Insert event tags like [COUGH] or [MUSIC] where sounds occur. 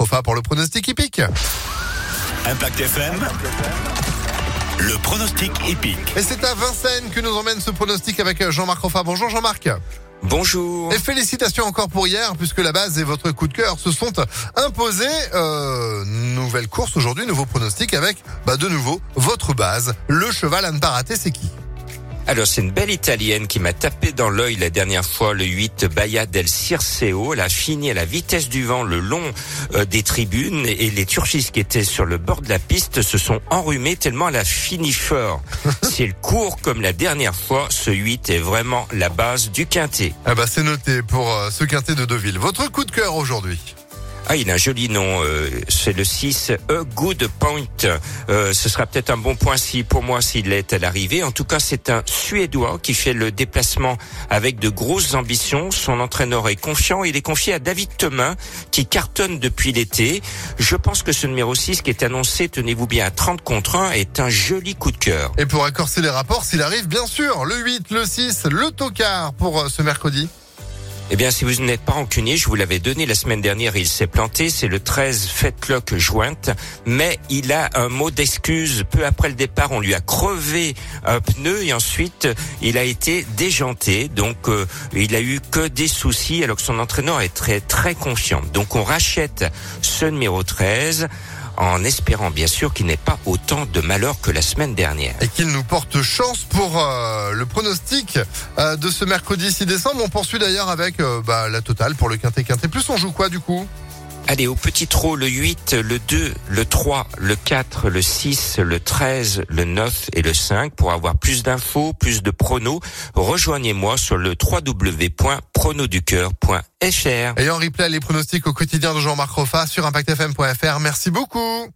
Enfin pour le pronostic hippique. Impact FM. Le pronostic épique. Et c'est à Vincennes que nous emmène ce pronostic avec Jean-Marc Roffa. Bonjour Jean-Marc. Bonjour. Et félicitations encore pour hier, puisque la base et votre coup de cœur se sont imposés. Euh, nouvelle course aujourd'hui, nouveau pronostic avec, bah, de nouveau, votre base. Le cheval à ne pas rater, c'est qui? Alors c'est une belle italienne qui m'a tapé dans l'œil la dernière fois, le 8 Baia del Circeo. Elle a fini à la vitesse du vent le long euh, des tribunes et les turchistes qui étaient sur le bord de la piste se sont enrhumés tellement elle a fini fort. [LAUGHS] si elle court comme la dernière fois, ce 8 est vraiment la base du quintet. Ah bah c'est noté pour euh, ce quintet de Deauville. Votre coup de cœur aujourd'hui? Ah, il a un joli nom. Euh, c'est le 6 A Good Point. Euh, ce sera peut-être un bon point si pour moi s'il est à l'arrivée. En tout cas, c'est un Suédois qui fait le déplacement avec de grosses ambitions. Son entraîneur est confiant. Il est confié à David Thomas qui cartonne depuis l'été. Je pense que ce numéro 6 qui est annoncé, tenez-vous bien, à 30 contre 1 est un joli coup de cœur. Et pour accorcer les rapports, s'il arrive, bien sûr, le 8, le 6, le tocard pour euh, ce mercredi. Eh bien, si vous n'êtes pas rancunier, je vous l'avais donné la semaine dernière, il s'est planté, c'est le 13 Fetlock jointe, mais il a un mot d'excuse. Peu après le départ, on lui a crevé un pneu et ensuite, il a été déjanté. Donc, euh, il a eu que des soucis alors que son entraîneur est très, très confiant. Donc, on rachète ce numéro 13 en espérant bien sûr qu'il n'ait pas autant de malheur que la semaine dernière. Et qu'il nous porte chance pour euh, le pronostic euh, de ce mercredi 6 décembre. On poursuit d'ailleurs avec euh, bah, la totale pour le Quintet Quintet. Plus on joue quoi du coup? Allez, au petit trot, le 8, le 2, le 3, le 4, le 6, le 13, le 9 et le 5. Pour avoir plus d'infos, plus de pronos, rejoignez-moi sur le www.pronoducœur.fr. Et en replay les pronostics au quotidien de Jean-Marc Roffa sur ImpactFM.fr. Merci beaucoup.